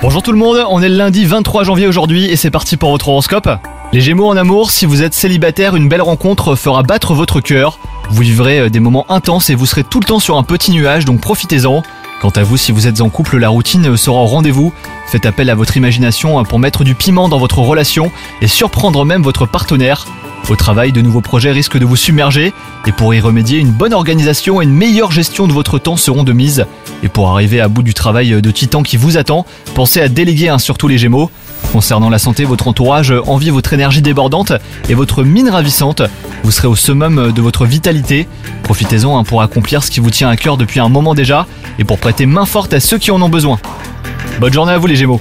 Bonjour tout le monde, on est le lundi 23 janvier aujourd'hui et c'est parti pour votre horoscope. Les Gémeaux en amour, si vous êtes célibataire, une belle rencontre fera battre votre cœur. Vous vivrez euh, des moments intenses et vous serez tout le temps sur un petit nuage, donc profitez-en. Quant à vous, si vous êtes en couple, la routine sera au rendez-vous. Faites appel à votre imagination pour mettre du piment dans votre relation et surprendre même votre partenaire. Au travail, de nouveaux projets risquent de vous submerger et pour y remédier, une bonne organisation et une meilleure gestion de votre temps seront de mise. Et pour arriver à bout du travail de titan qui vous attend, pensez à déléguer un surtout les Gémeaux. Concernant la santé, votre entourage envie votre énergie débordante et votre mine ravissante. Vous serez au summum de votre vitalité. Profitez-en hein, pour accomplir ce qui vous tient à cœur depuis un moment déjà et pour prêter main forte à ceux qui en ont besoin. Bonne journée à vous les Gémeaux